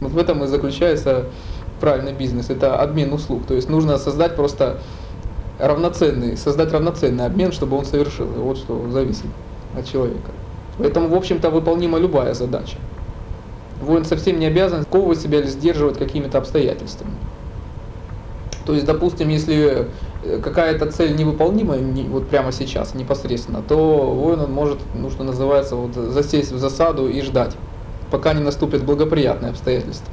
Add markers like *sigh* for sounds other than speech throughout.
Вот в этом и заключается правильный бизнес, это обмен услуг. То есть нужно создать просто равноценный, создать равноценный обмен, чтобы он совершил. И вот что зависит от человека. Поэтому, в общем-то, выполнима любая задача. Воин совсем не обязан сковывать себя или сдерживать какими-то обстоятельствами. То есть, допустим, если э, какая-то цель невыполнима не, вот прямо сейчас, непосредственно, то воин он может, ну что называется, вот, засесть в засаду и ждать, пока не наступят благоприятные обстоятельства.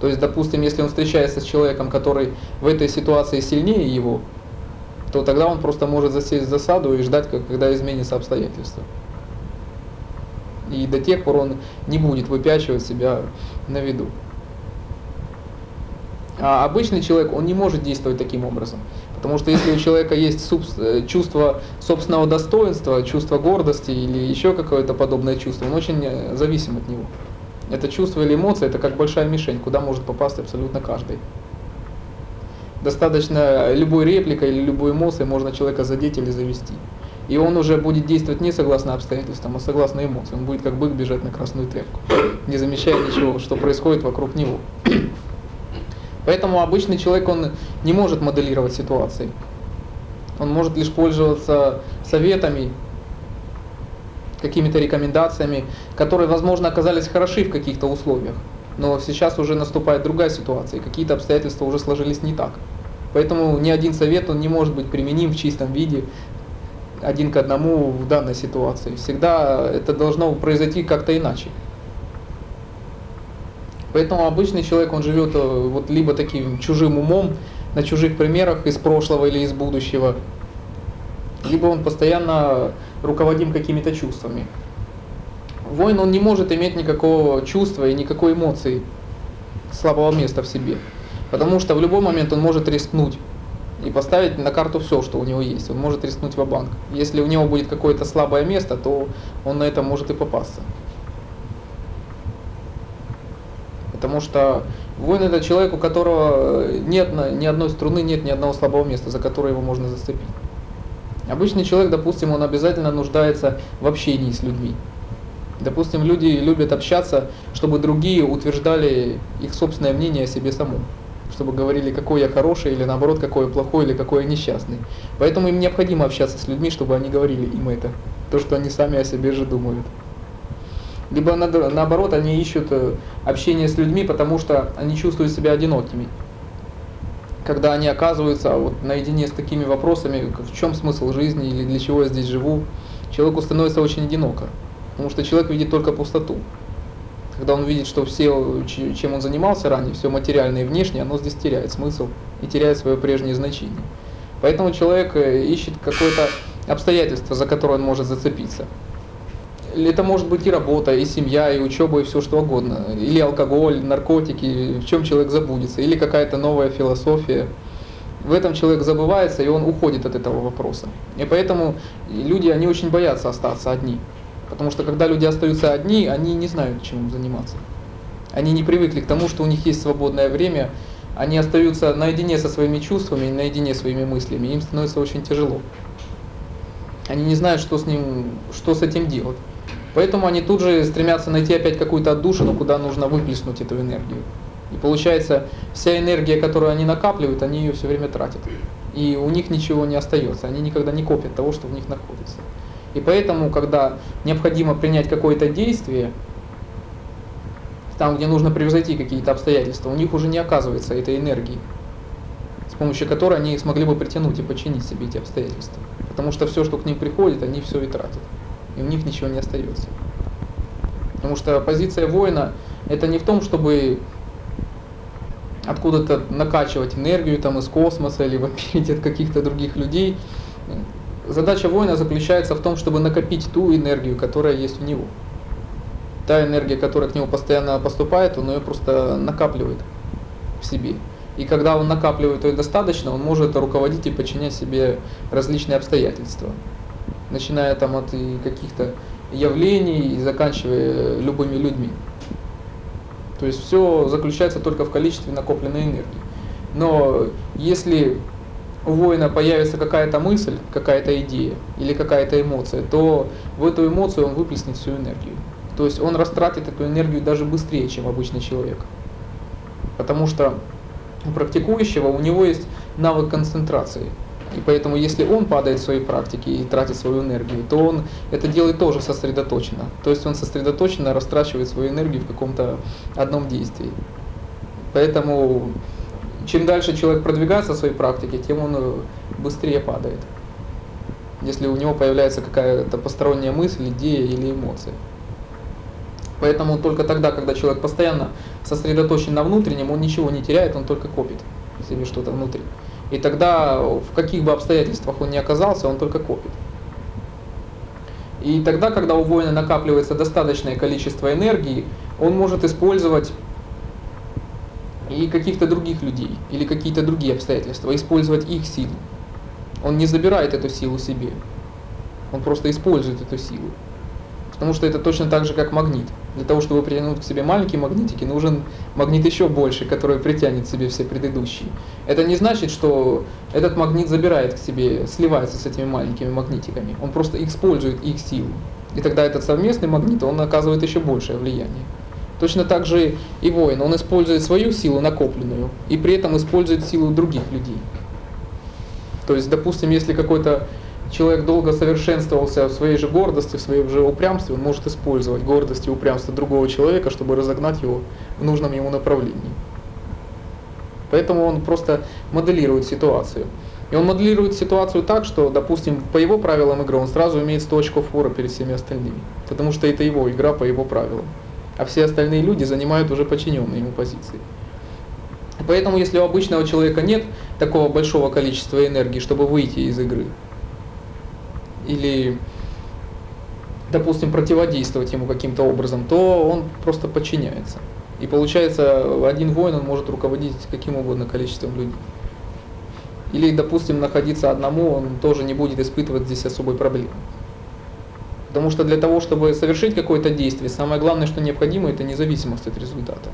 То есть, допустим, если он встречается с человеком, который в этой ситуации сильнее его, то тогда он просто может засесть в засаду и ждать, когда изменятся обстоятельства. И до тех пор он не будет выпячивать себя на виду. А обычный человек, он не может действовать таким образом. Потому что если у человека есть э, чувство собственного достоинства, чувство гордости или еще какое-то подобное чувство, он очень э, зависим от него. Это чувство или эмоция, это как большая мишень, куда может попасть абсолютно каждый достаточно любой репликой или любой эмоцией можно человека задеть или завести. И он уже будет действовать не согласно обстоятельствам, а согласно эмоциям. Он будет как бык бежать на красную тряпку, не замечая ничего, что происходит вокруг него. Поэтому обычный человек, он не может моделировать ситуации. Он может лишь пользоваться советами, какими-то рекомендациями, которые, возможно, оказались хороши в каких-то условиях. Но сейчас уже наступает другая ситуация, и какие-то обстоятельства уже сложились не так. Поэтому ни один совет он не может быть применим в чистом виде один к одному в данной ситуации. Всегда это должно произойти как-то иначе. Поэтому обычный человек, он живет э, вот либо таким чужим умом, на чужих примерах из прошлого или из будущего, либо он постоянно руководим какими-то чувствами. Воин, он не может иметь никакого чувства и никакой эмоции, слабого места в себе. Потому что в любой момент он может рискнуть и поставить на карту все, что у него есть. Он может рискнуть в банк. Если у него будет какое-то слабое место, то он на это может и попасться. Потому что воин это человек, у которого нет ни одной струны, нет ни одного слабого места, за которое его можно зацепить. Обычный человек, допустим, он обязательно нуждается в общении с людьми. Допустим, люди любят общаться, чтобы другие утверждали их собственное мнение о себе самом. Чтобы говорили, какой я хороший, или наоборот, какой я плохой, или какой я несчастный. Поэтому им необходимо общаться с людьми, чтобы они говорили им это. То, что они сами о себе же думают. Либо наоборот, они ищут э, общение с людьми, потому что они чувствуют себя одинокими. Когда они оказываются вот наедине с такими вопросами, в чем смысл жизни или для чего я здесь живу, человеку становится очень одиноко. Потому что человек видит только пустоту. Когда он видит, что все, чем он занимался ранее, все материальное и внешнее, оно здесь теряет смысл и теряет свое прежнее значение. Поэтому человек э, ищет какое-то обстоятельство, за которое он может зацепиться. Это может быть и работа, и семья, и учеба, и все что угодно. Или алкоголь, наркотики, в чем человек забудется. Или какая-то новая философия. В этом человек забывается, и он уходит от этого вопроса. И поэтому люди, они очень боятся остаться одни. Потому что когда люди остаются одни, они не знают, чем заниматься. Они не привыкли к тому, что у них есть свободное время, они остаются наедине со своими чувствами, наедине со своими мыслями, им становится очень тяжело. Они не знают, что с, ним, что с этим делать. Поэтому они тут же стремятся найти опять какую-то отдушину, куда нужно выплеснуть эту энергию. И получается, вся энергия, которую они накапливают, они ее все время тратят. И у них ничего не остается, они никогда не копят того, что в них находится. И поэтому, когда необходимо принять какое-то действие, там, где нужно превзойти какие-то обстоятельства, у них уже не оказывается этой энергии, с помощью которой они смогли бы притянуть и подчинить себе эти обстоятельства. Потому что все, что к ним приходит, они все и тратят. И у них ничего не остается. Потому что позиция воина это не в том, чтобы откуда-то накачивать энергию там из космоса или вопить от каких-то других людей. Задача воина заключается в том, чтобы накопить ту энергию, которая есть у него. Та энергия, которая к нему постоянно поступает, он ее просто накапливает в себе. И когда он накапливает ее достаточно, он может руководить и подчинять себе различные обстоятельства. Начиная там от каких-то явлений и заканчивая любыми людьми. То есть все заключается только в количестве накопленной энергии. Но если у воина появится какая-то мысль, какая-то идея или какая-то эмоция, то в эту эмоцию он выплеснет всю энергию. То есть он растратит эту энергию даже быстрее, чем обычный человек. Потому что у практикующего у него есть навык концентрации. И поэтому, если он падает в своей практике и тратит свою энергию, то он это делает тоже сосредоточенно. То есть он сосредоточенно растрачивает свою энергию в каком-то одном действии. Поэтому чем дальше человек продвигается в своей практике, тем он э, быстрее падает. Если у него появляется какая-то посторонняя мысль, идея или эмоция. Поэтому только тогда, когда человек постоянно сосредоточен на внутреннем, он ничего не теряет, он только копит себе что-то внутри. И тогда в каких бы обстоятельствах он ни оказался, он только копит. И тогда, когда у воина накапливается достаточное количество энергии, он может использовать и каких-то других людей, или какие-то другие обстоятельства, использовать их силу. Он не забирает эту силу себе, он просто использует эту силу. Потому что это точно так же, как магнит. Для того, чтобы притянуть к себе маленькие магнитики, нужен магнит еще больше, который притянет к себе все предыдущие. Это не значит, что этот магнит забирает к себе, сливается с этими маленькими магнитиками. Он просто использует их силу. И тогда этот совместный магнит, он оказывает еще большее влияние. Точно так же и воин, он использует свою силу накопленную и при этом использует силу других людей. То есть, допустим, если какой-то человек долго совершенствовался в своей же гордости, в своем же упрямстве, он может использовать гордость и упрямство другого человека, чтобы разогнать его в нужном ему направлении. Поэтому он просто моделирует ситуацию. И он моделирует ситуацию так, что, допустим, по его правилам игры он сразу имеет 100 очков фора перед всеми остальными. Потому что это его игра по его правилам. А все остальные люди занимают уже подчиненные ему позиции. Поэтому, если у обычного человека нет такого большого количества энергии, чтобы выйти из игры, или, допустим, противодействовать ему каким-то образом, то он просто подчиняется. И получается, один воин он может руководить каким угодно количеством людей. Или, допустим, находиться одному, он тоже не будет испытывать здесь особой проблемы. Потому что для того, чтобы совершить какое-то действие, самое главное, что необходимо, это независимость от результата.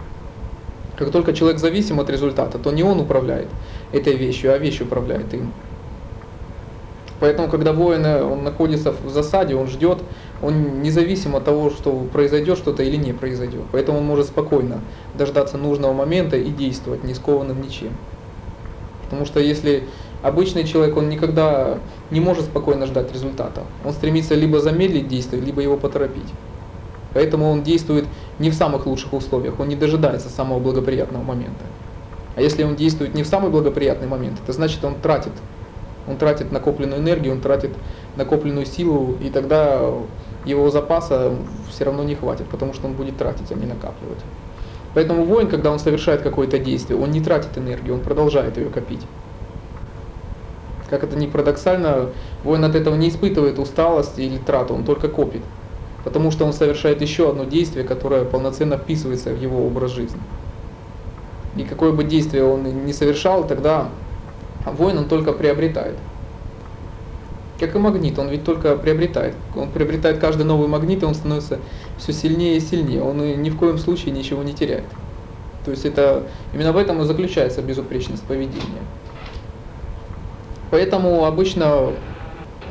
Как только человек зависим от результата, то не он управляет этой вещью, а вещь управляет им. Поэтому, когда воин он находится в засаде, он ждет, он независим от того, что произойдет что-то или не произойдет. Поэтому он может спокойно дождаться нужного момента и действовать, не скованным ничем. Потому что если обычный человек, он никогда не может спокойно ждать результата. Он стремится либо замедлить действие, либо его поторопить. Поэтому он действует не в самых лучших условиях, он не дожидается самого благоприятного момента. А если он действует не в самый благоприятный момент, это значит, он тратит он тратит накопленную энергию, он тратит накопленную силу, и тогда его запаса все равно не хватит, потому что он будет тратить, а не накапливать. Поэтому воин, когда он совершает какое-то действие, он не тратит энергию, он продолжает ее копить. Как это ни парадоксально, воин от этого не испытывает усталости или трату, он только копит. Потому что он совершает еще одно действие, которое полноценно вписывается в его образ жизни. И какое бы действие он ни совершал, тогда а воин он только приобретает. Как и магнит, он ведь только приобретает. Он приобретает каждый новый магнит, и он становится все сильнее и сильнее. Он ни в коем случае ничего не теряет. То есть это именно в этом и заключается безупречность поведения. Поэтому обычно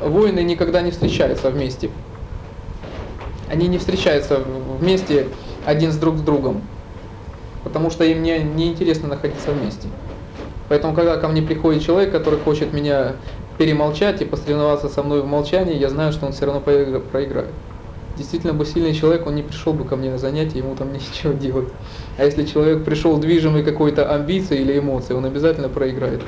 воины никогда не встречаются вместе. Они не встречаются вместе один с друг с другом, потому что им не, не интересно находиться вместе. Поэтому, когда ко мне приходит человек, который хочет меня перемолчать и посоревноваться со мной в молчании, я знаю, что он все равно проиграет. Действительно бы сильный человек, он не пришел бы ко мне на занятие, ему там *laughs* ничего делать. А если человек пришел движимый какой-то амбицией или эмоцией, он обязательно проиграет.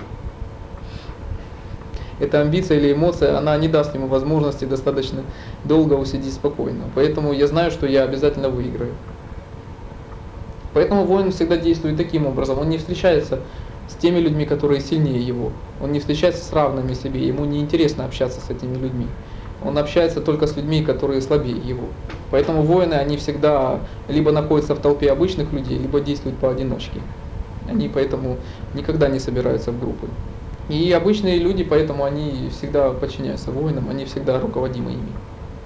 Эта амбиция или эмоция, она не даст ему возможности достаточно долго усидеть спокойно. Поэтому я знаю, что я обязательно выиграю. Поэтому воин всегда действует таким образом. Он не встречается с теми людьми, которые сильнее его. Он не встречается с равными себе, ему не интересно общаться с этими людьми. Он общается только с людьми, которые слабее его. Поэтому воины, они всегда либо находятся в толпе обычных людей, либо действуют поодиночке. Они поэтому никогда не собираются в группы. И обычные люди, поэтому они всегда подчиняются воинам, они всегда руководимы ими.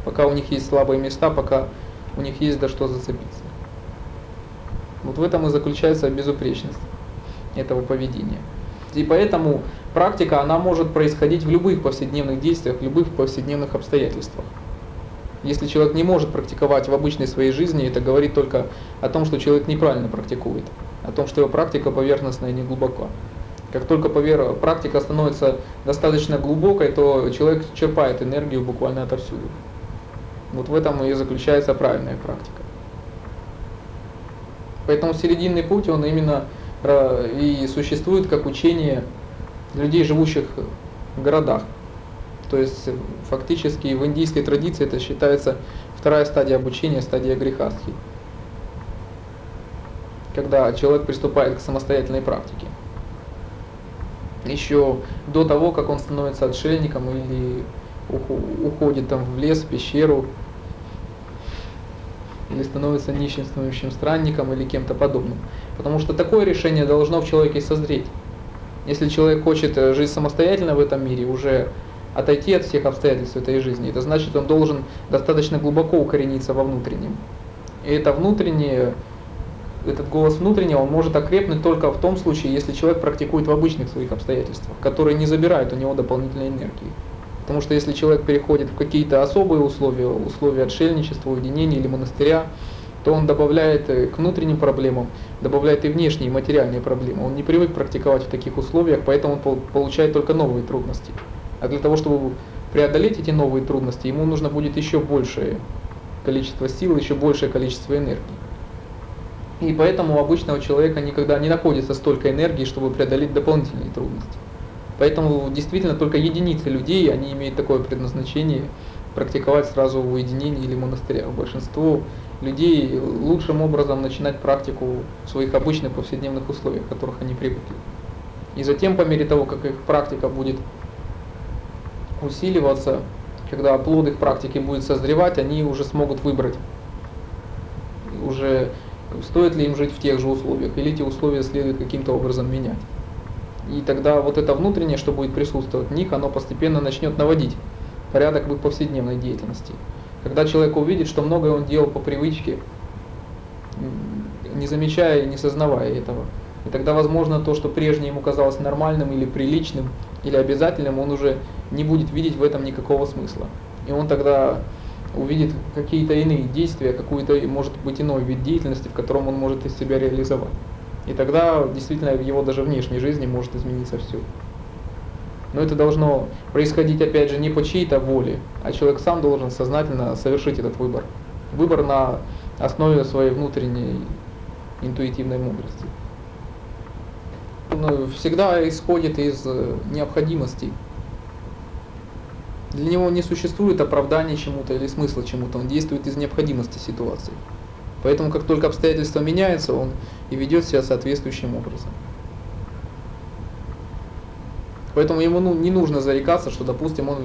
Пока у них есть слабые места, пока у них есть за что зацепиться. Вот в этом и заключается безупречность этого поведения. И поэтому практика, она может происходить в любых повседневных действиях, в любых повседневных обстоятельствах. Если человек не может практиковать в обычной своей жизни, это говорит только о том, что человек неправильно практикует, о том, что его практика поверхностная и не глубока. Как только повер... практика становится достаточно глубокой, то человек черпает энергию буквально отовсюду. Вот в этом и заключается правильная практика. Поэтому серединный путь, он именно и существует как учение людей, живущих в городах. То есть фактически в индийской традиции это считается вторая стадия обучения, стадия грехастхи. Когда человек приступает к самостоятельной практике. Еще до того, как он становится отшельником или уходит там в лес, в пещеру, или становится нищенствующим странником или кем-то подобным. Потому что такое решение должно в человеке созреть. Если человек хочет э, жить самостоятельно в этом мире, уже отойти от всех обстоятельств этой жизни, это значит, он должен достаточно глубоко укорениться во внутреннем. И это внутреннее, этот голос внутреннего, он может окрепнуть только в том случае, если человек практикует в обычных своих обстоятельствах, которые не забирают у него дополнительной энергии. Потому что если человек переходит в какие-то особые условия, условия отшельничества, уединения или монастыря, то он добавляет э, к внутренним проблемам, добавляет и внешние материальные проблемы. Он не привык практиковать в таких условиях, поэтому он получает только новые трудности. А для того, чтобы преодолеть эти новые трудности, ему нужно будет еще большее количество сил, еще большее количество энергии. И поэтому у обычного человека никогда не находится столько энергии, чтобы преодолеть дополнительные трудности. Поэтому действительно только единицы людей, они имеют такое предназначение практиковать сразу в уединении или монастырях. Большинство людей лучшим образом начинать практику в своих обычных повседневных условиях, в которых они привыкли. И затем, по мере того, как их практика будет усиливаться, когда плод их практики будет созревать, они уже смогут выбрать, уже стоит ли им жить в тех же условиях, или эти условия следует каким-то образом менять. И тогда вот это внутреннее, что будет присутствовать в них, оно постепенно начнет наводить порядок в их повседневной деятельности. Когда человек увидит, что многое он делал по привычке, не замечая и не сознавая этого. И тогда, возможно, то, что прежде ему казалось нормальным или приличным, или обязательным, он уже не будет видеть в этом никакого смысла. И он тогда увидит какие-то иные действия, какой-то, может быть, иной вид деятельности, в котором он может из себя реализовать. И тогда действительно его даже внешней жизни может измениться все. Но это должно происходить, опять же, не по чьей-то воле, а человек сам должен сознательно совершить этот выбор. Выбор на основе своей внутренней интуитивной мудрости. Он всегда исходит из э, необходимости. Для него не существует оправдания чему-то или смысла чему-то, он действует из необходимости ситуации. Поэтому как только обстоятельства меняются, он и ведет себя соответствующим образом. Поэтому ему ну, не нужно зарекаться, что, допустим, он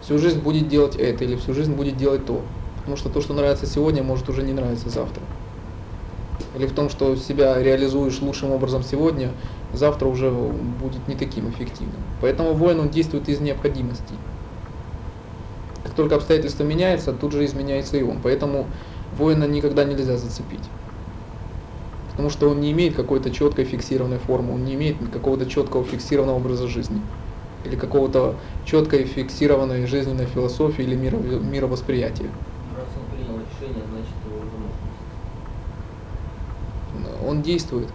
всю жизнь будет делать это или всю жизнь будет делать то. Потому что то, что нравится сегодня, может уже не нравиться завтра. Или в том, что себя реализуешь лучшим образом сегодня, завтра уже будет не таким эффективным. Поэтому воин он действует из необходимости. Как только обстоятельства меняются, тут же изменяется и он. Поэтому воина никогда нельзя зацепить. Потому что он не имеет какой-то четкой фиксированной формы, он не имеет какого-то четкого фиксированного образа жизни. Или какого-то четкой фиксированной жизненной философии или миро, мировосприятия. Раз он принял решение, значит его уже можно. Он действует.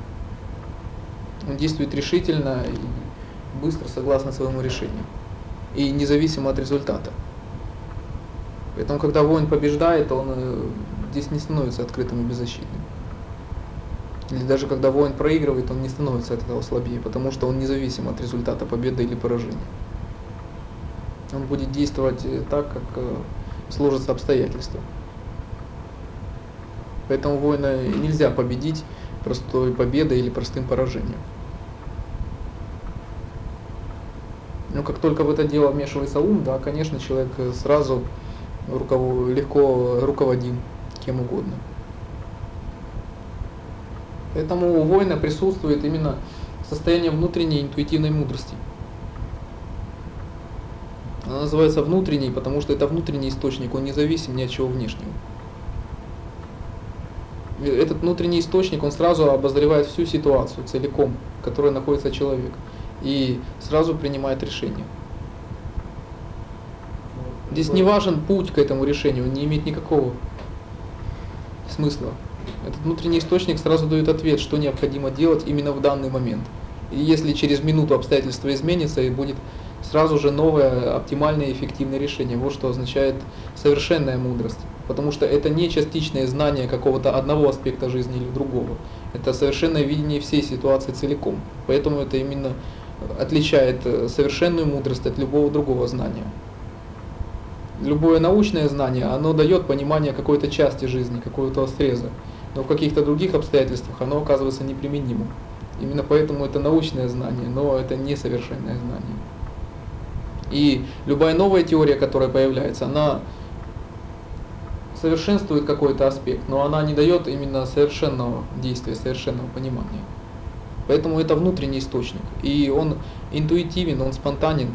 Он действует решительно и быстро согласно своему решению. И независимо от результата. Поэтому, когда воин побеждает, он э, здесь не становится открытым и беззащитным. Или даже когда воин проигрывает, он не становится от этого слабее, потому что он независим от результата победы или поражения. Он будет действовать э, так, как э, сложатся обстоятельства. Поэтому воина нельзя победить простой победой или простым поражением. Но как только в это дело вмешивается ум, да, конечно, человек сразу руковод... легко руководим кем угодно. Поэтому у воина присутствует именно состояние внутренней интуитивной мудрости. Она называется внутренней, потому что это внутренний источник, он независим ни от чего внешнего. Этот внутренний источник, он сразу обозревает всю ситуацию целиком, в которой находится человек, и сразу принимает решение. Здесь не важен путь к этому решению, он не имеет никакого смысла. Этот внутренний источник сразу дает ответ, что необходимо делать именно в данный момент. И если через минуту обстоятельства изменятся, и будет сразу же новое, оптимальное эффективное решение. Вот что означает совершенная мудрость. Потому что это не частичное знание какого-то одного аспекта жизни или другого. Это совершенное видение всей ситуации целиком. Поэтому это именно отличает э, совершенную мудрость от любого другого знания. Любое научное знание, оно дает понимание какой-то части жизни, какого-то среза, но в каких-то других обстоятельствах оно оказывается неприменимым. Именно поэтому это научное знание, но это не совершенное знание. И любая новая теория, которая появляется, она совершенствует какой-то аспект, но она не дает именно совершенного действия, совершенного понимания. Поэтому это внутренний источник. И он интуитивен, он спонтанен,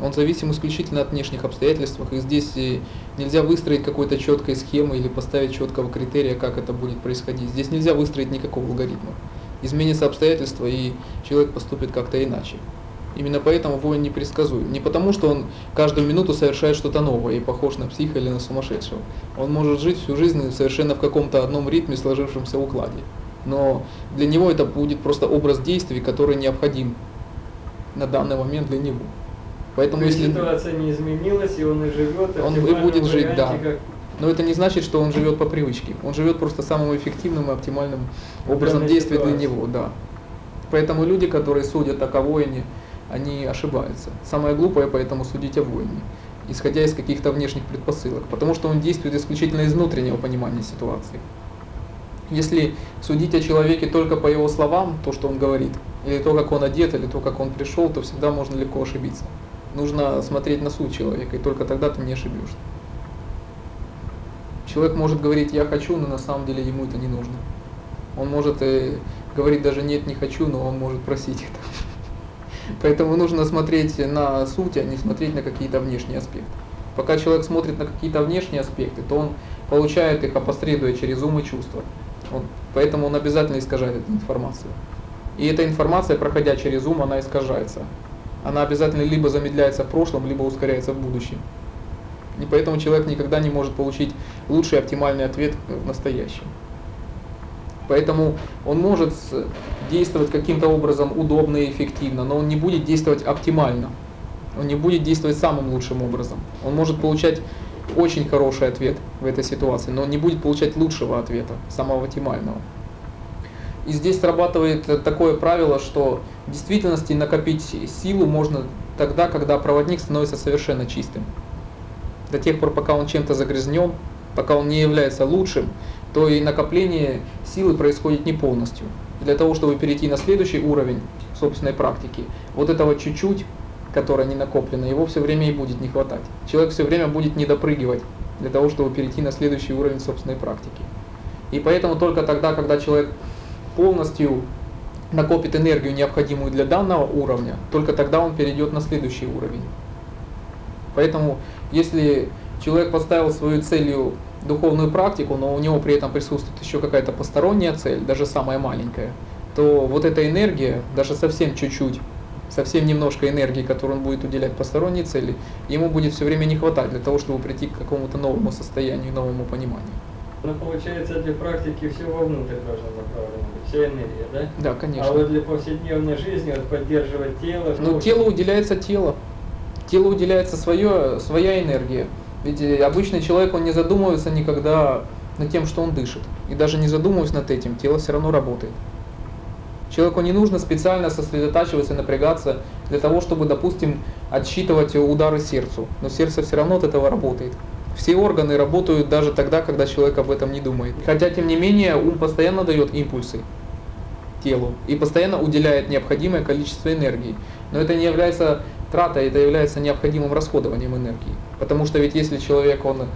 он зависим исключительно от внешних обстоятельств. И здесь э, нельзя выстроить какой-то четкой схемы или поставить четкого критерия, как это будет происходить. Здесь нельзя выстроить никакого алгоритма. Изменится обстоятельства, и человек поступит как-то иначе. Именно поэтому воин не предсказуем. Не потому, что он каждую минуту совершает что-то новое и похож на психа или на сумасшедшего. Он может жить всю жизнь совершенно в каком-то одном ритме, сложившемся укладе но для него это будет просто образ действий, который необходим на данный момент для него. Поэтому То если ситуация не изменилась, и он и живет, он и будет жить, да. Как... Но это не значит, что он живет по привычке. Он живет просто самым эффективным и оптимальным образом действия для него, да. Поэтому люди, которые судят о воине, они ошибаются. Самое глупое поэтому судить о воине, исходя из каких-то внешних предпосылок, потому что он действует исключительно из внутреннего понимания ситуации. Если судить о человеке только по его словам, то, что он говорит, или то, как он одет, или то, как он пришел, то всегда можно легко ошибиться. Нужно смотреть на суть человека, и только тогда ты не ошибешься. Человек может говорить «я хочу», но на самом деле ему это не нужно. Он может э, говорить даже «нет, не хочу», но он может просить это. *laughs* Поэтому нужно смотреть на суть, а не смотреть на какие-то внешние аспекты. Пока человек смотрит на какие-то внешние аспекты, то он получает их, опосредуя через ум и чувства. Он, поэтому он обязательно искажает эту информацию. И эта информация, проходя через ум, она искажается. Она обязательно либо замедляется в прошлом, либо ускоряется в будущем. И поэтому человек никогда не может получить лучший оптимальный ответ в настоящем. Поэтому он может действовать каким-то образом удобно и эффективно, но он не будет действовать оптимально. Он не будет действовать самым лучшим образом. Он может получать очень хороший ответ в этой ситуации, но он не будет получать лучшего ответа, самого оптимального. И здесь срабатывает такое правило, что в действительности накопить силу можно тогда, когда проводник становится совершенно чистым. До тех пор, пока он чем-то загрязнен, пока он не является лучшим, то и накопление силы происходит не полностью. Для того, чтобы перейти на следующий уровень собственной практики, вот этого чуть-чуть которое не накоплено, его все время и будет не хватать. Человек все время будет недопрыгивать для того, чтобы перейти на следующий уровень собственной практики. И поэтому только тогда, когда человек полностью накопит энергию, необходимую для данного уровня, только тогда он перейдет на следующий уровень. Поэтому, если человек поставил свою целью духовную практику, но у него при этом присутствует еще какая-то посторонняя цель, даже самая маленькая, то вот эта энергия, даже совсем чуть-чуть, совсем немножко энергии, которую он будет уделять посторонней цели, ему будет все время не хватать для того, чтобы прийти к какому-то новому состоянию, новому пониманию. Ну, получается, для практики все вовнутрь должно направлено быть, вся энергия, да? Да, конечно. А вот для повседневной жизни, вот поддерживать тело... Ну, телу уделяется тело. Телу уделяется свое, своя энергия. Ведь э, обычный человек, он не задумывается никогда над тем, что он дышит. И даже не задумываясь над этим, тело все равно работает. Человеку не нужно специально сосредотачиваться, напрягаться для того, чтобы, допустим, отсчитывать удары сердцу. Но сердце все равно от этого работает. Все органы работают даже тогда, когда человек об этом не думает. Хотя, тем не менее, ум постоянно дает импульсы телу и постоянно уделяет необходимое количество энергии. Но это не является тратой, это является необходимым расходованием энергии. Потому что ведь если человек, он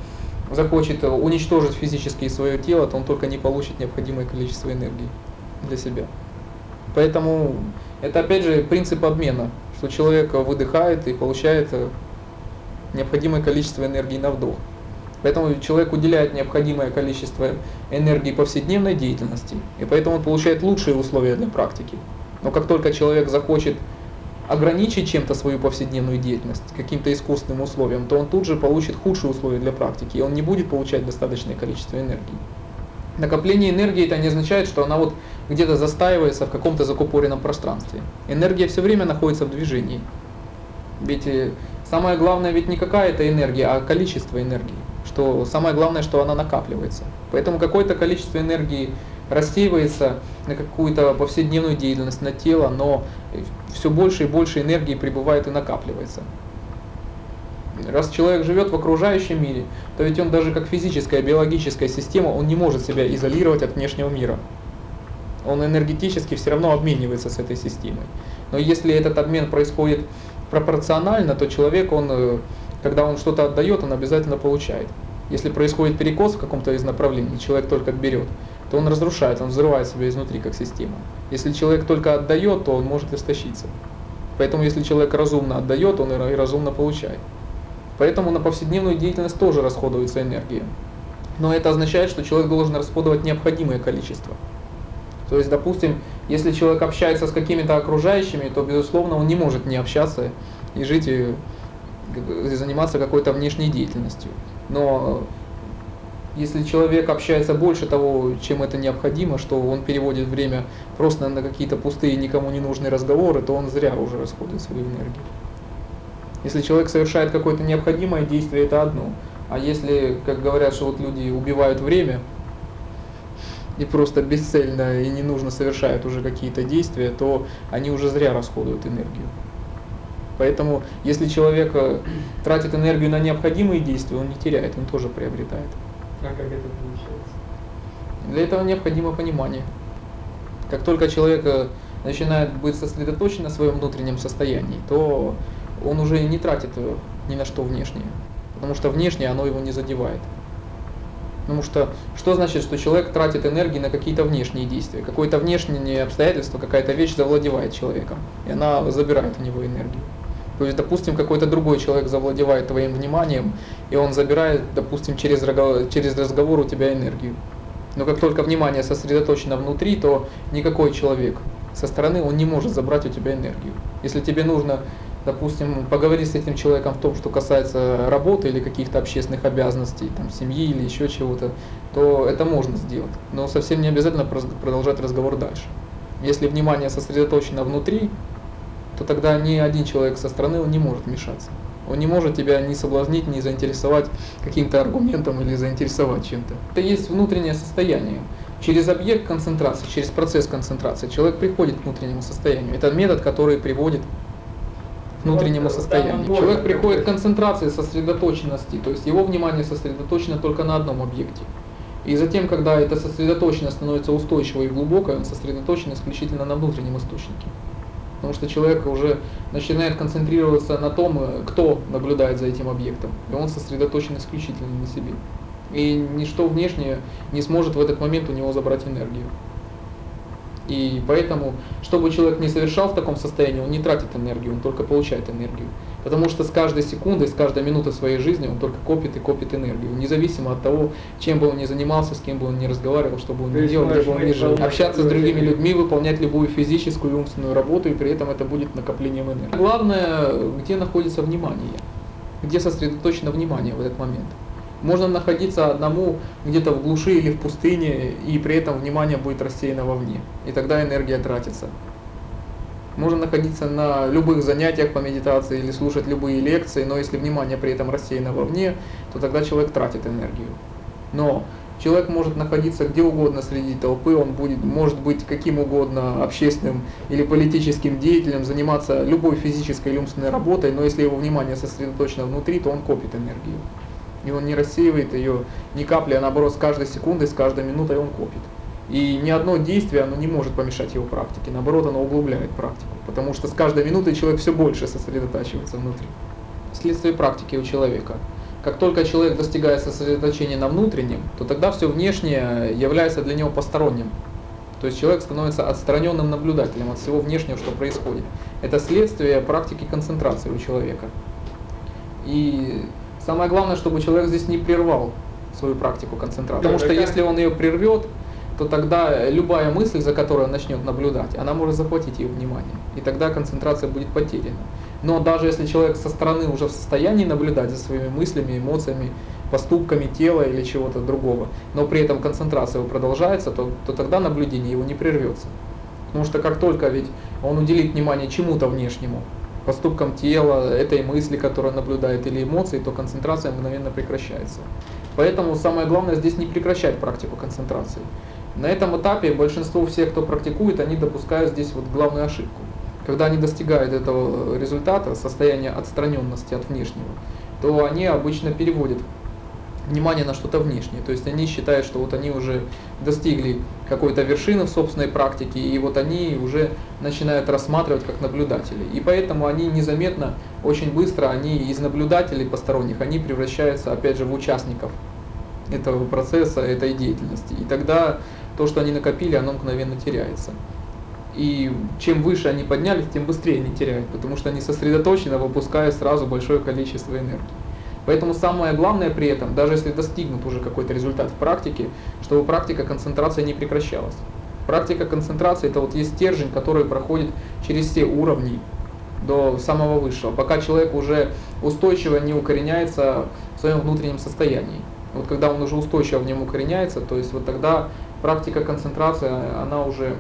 захочет уничтожить физически свое тело, то он только не получит необходимое количество энергии для себя. Поэтому это опять же принцип обмена, что человек выдыхает и получает необходимое количество энергии на вдох. Поэтому человек уделяет необходимое количество энергии повседневной деятельности, и поэтому он получает лучшие условия для практики. Но как только человек захочет ограничить чем-то свою повседневную деятельность, каким-то искусственным условием, то он тут же получит худшие условия для практики, и он не будет получать достаточное количество энергии. Накопление энергии это не означает, что она вот где-то застаивается в каком-то закупоренном пространстве. Энергия все время находится в движении. Ведь э, самое главное ведь не какая-то энергия, а количество энергии. Что самое главное, что она накапливается. Поэтому какое-то количество энергии рассеивается на какую-то повседневную деятельность, на тело, но все больше и больше энергии прибывает и накапливается. Раз человек живет в окружающем мире, то ведь он даже как физическая, биологическая система, он не может себя изолировать от внешнего мира. Он энергетически все равно обменивается с этой системой. Но если этот обмен происходит пропорционально, то человек, он, э, когда он что-то отдает, он обязательно получает. Если происходит перекос в каком-то из направлений, человек только берет, то он разрушает, он взрывает себя изнутри как система. Если человек только отдает, то он может истощиться. Поэтому если человек разумно отдает, он и разумно получает. Поэтому на повседневную деятельность тоже расходуется энергия. Но это означает, что человек должен расходовать необходимое количество. То есть, допустим, если человек общается с какими-то окружающими, то, безусловно, он не может не общаться и жить заниматься какой-то внешней деятельностью. Но если человек общается больше того, чем это необходимо, что он переводит время просто на какие-то пустые, никому не нужные разговоры, то он зря уже расходует свою энергию. Если человек совершает какое-то необходимое действие, это одно. А если, как говорят, что вот люди убивают время и просто бесцельно и не нужно совершают уже какие-то действия, то они уже зря расходуют энергию. Поэтому, если человек э, тратит энергию на необходимые действия, он не теряет, он тоже приобретает. А как это получается? Для этого необходимо понимание. Как только человек э, начинает быть сосредоточен на своем внутреннем состоянии, то он уже не тратит ни на что внешнее. Потому что внешнее оно его не задевает. Потому что что значит, что человек тратит энергии на какие-то внешние действия? Какое-то внешнее обстоятельство, какая-то вещь завладевает человеком, и она забирает у него энергию. То есть, допустим, какой-то другой человек завладевает твоим вниманием, и он забирает, допустим, через, через разговор у тебя энергию. Но как только внимание сосредоточено внутри, то никакой человек со стороны, он не может забрать у тебя энергию. Если тебе нужно допустим, поговорить с этим человеком в том, что касается работы или каких-то общественных обязанностей, там, семьи или еще чего-то, то это можно сделать. Но совсем не обязательно продолжать разговор дальше. Если внимание сосредоточено внутри, то тогда ни один человек со стороны он не может вмешаться. Он не может тебя ни соблазнить, ни заинтересовать каким-то аргументом или заинтересовать чем-то. Это есть внутреннее состояние. Через объект концентрации, через процесс концентрации человек приходит к внутреннему состоянию. Это метод, который приводит внутреннему состоянию. Человек приходит к концентрации, сосредоточенности, то есть его внимание сосредоточено только на одном объекте. И затем, когда эта сосредоточенность становится устойчивой и глубокой, он сосредоточен исключительно на внутреннем источнике. Потому что человек уже начинает концентрироваться на том, кто наблюдает за этим объектом. И он сосредоточен исключительно на себе. И ничто внешнее не сможет в этот момент у него забрать энергию. И поэтому, чтобы человек не совершал в таком состоянии, он не тратит энергию, он только получает энергию. Потому что с каждой секундой, с каждой минутой своей жизни он только копит и копит энергию, независимо от того, чем бы он ни занимался, с кем бы он ни разговаривал, что бы он ни делал, где бы он ни жил. Общаться с другими людьми, выполнять любую физическую и умственную работу, и при этом это будет накоплением энергии. Главное, где находится внимание, где сосредоточено внимание в этот момент. Можно находиться одному где-то в глуши или в пустыне, и при этом внимание будет рассеяно вовне. И тогда энергия тратится. Можно находиться на любых занятиях по медитации или слушать любые лекции, но если внимание при этом рассеяно вовне, то тогда человек тратит энергию. Но человек может находиться где угодно среди толпы, он будет, может быть каким угодно общественным или политическим деятелем, заниматься любой физической или умственной работой, но если его внимание сосредоточено внутри, то он копит энергию и он не рассеивает ее ни капли, а наоборот с каждой секундой, с каждой минутой он копит. И ни одно действие оно не может помешать его практике, наоборот оно углубляет практику, потому что с каждой минутой человек все больше сосредотачивается внутри. Следствие практики у человека. Как только человек достигает сосредоточения на внутреннем, то тогда все внешнее является для него посторонним. То есть человек становится отстраненным наблюдателем от всего внешнего, что происходит. Это следствие практики концентрации у человека. И Самое главное, чтобы человек здесь не прервал свою практику концентрации. Потому что если он ее прервет, то тогда любая мысль, за которой он начнет наблюдать, она может захватить ее внимание. И тогда концентрация будет потеряна. Но даже если человек со стороны уже в состоянии наблюдать за своими мыслями, эмоциями, поступками тела или чего-то другого, но при этом концентрация его продолжается, то, то тогда наблюдение его не прервется. Потому что как только ведь он уделит внимание чему-то внешнему, поступкам тела, этой мысли, которую наблюдает, или эмоции, то концентрация мгновенно прекращается. Поэтому самое главное здесь не прекращать практику концентрации. На этом этапе большинство всех, кто практикует, они допускают здесь вот главную ошибку. Когда они достигают этого результата, состояния отстраненности от внешнего, то они обычно переводят внимание на что-то внешнее. То есть они считают, что вот они уже достигли какой-то вершины в собственной практике, и вот они уже начинают рассматривать как наблюдатели. И поэтому они незаметно, очень быстро, они из наблюдателей посторонних, они превращаются опять же в участников этого процесса, этой деятельности. И тогда то, что они накопили, оно мгновенно теряется. И чем выше они поднялись, тем быстрее они теряют, потому что они сосредоточенно выпускают сразу большое количество энергии. Поэтому самое главное при этом, даже если достигнут уже какой-то результат в практике, чтобы практика концентрации не прекращалась. Практика концентрации это вот есть стержень, который проходит через все уровни до самого высшего, пока человек уже устойчиво не укореняется в своем внутреннем состоянии. Вот когда он уже устойчиво в нем укореняется, то есть вот тогда практика концентрации, она уже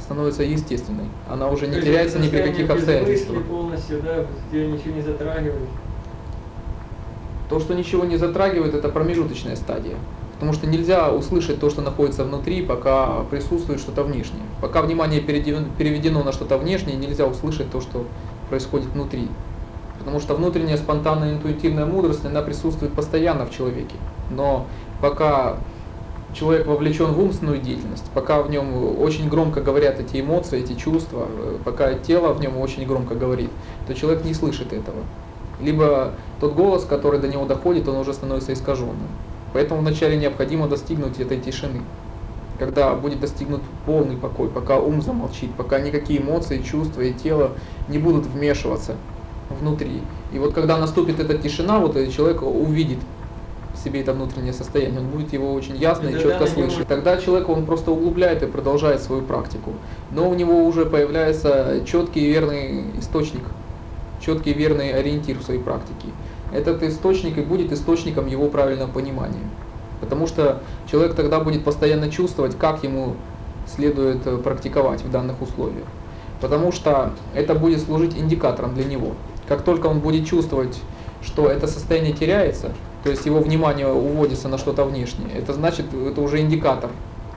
становится естественной. Она уже не теряется ни при каких обстоятельствах. полностью, да, где ничего не затрагивает. То, что ничего не затрагивает, это промежуточная стадия. Потому что нельзя услышать то, что находится внутри, пока присутствует что-то внешнее. Пока внимание переведено на что-то внешнее, нельзя услышать то, что происходит внутри. Потому что внутренняя спонтанная интуитивная мудрость, она присутствует постоянно в человеке. Но пока человек вовлечен в умственную деятельность, пока в нем очень громко говорят эти эмоции, эти чувства, э, пока тело в нем очень громко говорит, то человек не слышит этого. Либо тот голос, который до него доходит, он уже становится искаженным. Поэтому вначале необходимо достигнуть этой тишины. Когда будет достигнут полный покой, пока ум замолчит, пока никакие эмоции, чувства и тело не будут вмешиваться внутри. И вот когда наступит эта тишина, вот этот человек увидит в себе это внутреннее состояние, он будет его очень ясно И и четко него- слышать. Тогда человек он просто углубляет и продолжает свою практику. Но у него уже появляется четкий и верный источник, четкий и верный ориентир в своей практике. Этот источник и будет источником его правильного понимания. Потому что человек тогда будет постоянно чувствовать, как ему следует э, практиковать в данных условиях. Потому что это будет служить индикатором для него. Как только он будет чувствовать, что это состояние теряется, то есть его внимание уводится на что-то внешнее, это значит, это уже индикатор,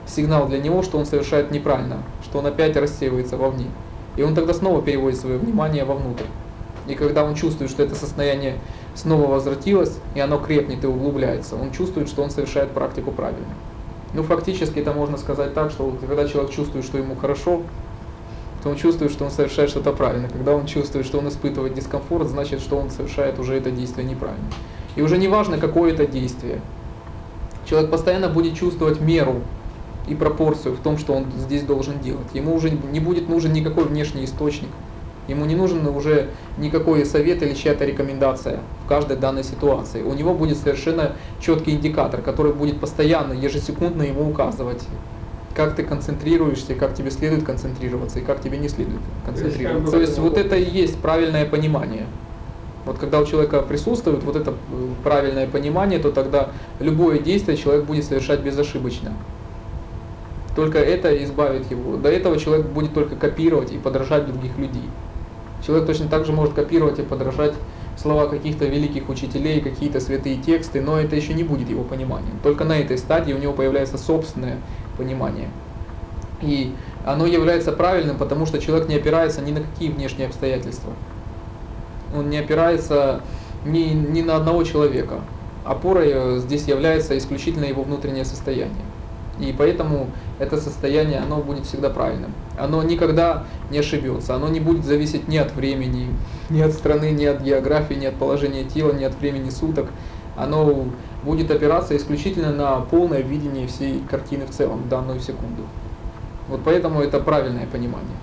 сигнал для него, что он совершает неправильно, что он опять рассеивается вовне. И он тогда снова переводит свое внимание вовнутрь. И когда он чувствует, что это состояние снова возвратилось, и оно крепнет и углубляется, он чувствует, что он совершает практику правильно. Ну, фактически это можно сказать так, что когда человек чувствует, что ему хорошо, то он чувствует, что он совершает что-то правильно. Когда он чувствует, что он испытывает дискомфорт, значит, что он совершает уже это действие неправильно. И уже не важно, какое это действие. Человек постоянно будет чувствовать меру и пропорцию в том, что он здесь должен делать. Ему уже не будет нужен никакой внешний источник. Ему не нужен уже никакой совет или чья-то рекомендация в каждой данной ситуации. У него будет совершенно четкий индикатор, который будет постоянно, ежесекундно ему указывать, как ты концентрируешься, как тебе следует концентрироваться и как тебе не следует концентрироваться. То есть это вот было- это и есть правильное понимание. Вот когда у человека присутствует вот это э, правильное понимание, то тогда любое действие человек будет совершать безошибочно. Только это избавит его. До этого человек будет только копировать и подражать других людей. Человек точно так же может копировать и подражать слова каких-то великих учителей, какие-то святые тексты, но это еще не будет его пониманием. Только на этой стадии у него появляется собственное понимание. И оно является правильным, потому что человек не опирается ни на какие внешние обстоятельства. Он не опирается ни, ни на одного человека. Опорой э, здесь является исключительно его внутреннее состояние. И поэтому это состояние, оно будет всегда правильным. Оно никогда не ошибется. Оно не будет зависеть ни от времени, ни от страны, ни от географии, ни от положения тела, ни от времени суток. Оно будет опираться исключительно на полное видение всей картины в целом данную секунду. Вот поэтому это правильное понимание.